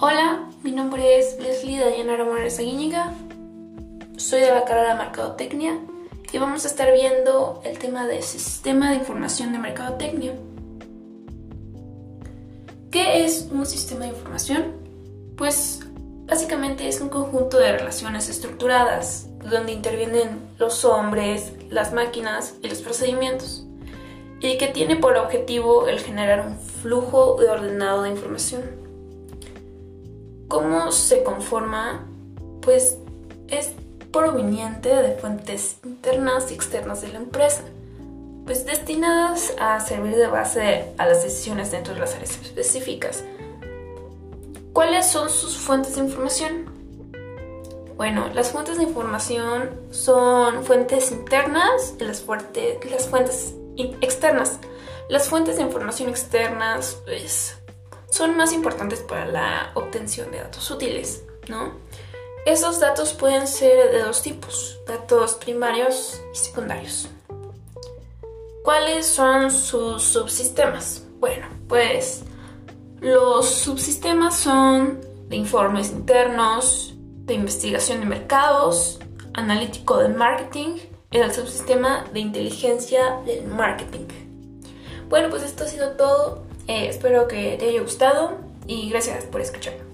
Hola, mi nombre es Leslie Dayanara Morales Aguíñiga. Soy de la carrera de Mercadotecnia y vamos a estar viendo el tema de Sistema de Información de Mercadotecnia. ¿Qué es un sistema de información? Pues básicamente es un conjunto de relaciones estructuradas donde intervienen los hombres, las máquinas y los procedimientos y que tiene por objetivo el generar un flujo de ordenado de información. ¿Cómo se conforma? Pues es proveniente de fuentes internas y externas de la empresa, pues destinadas a servir de base a las decisiones dentro de las áreas específicas. ¿Cuáles son sus fuentes de información? Bueno, las fuentes de información son fuentes internas y las, las fuentes externas. Las fuentes de información externas pues, son más importantes para la obtención de datos útiles, ¿no? Esos datos pueden ser de dos tipos, datos primarios y secundarios. ¿Cuáles son sus subsistemas? Bueno, pues los subsistemas son de informes internos, de investigación de mercados, analítico de marketing, el subsistema de inteligencia del marketing. Bueno, pues esto ha sido todo. Eh, espero que te haya gustado y gracias por escuchar.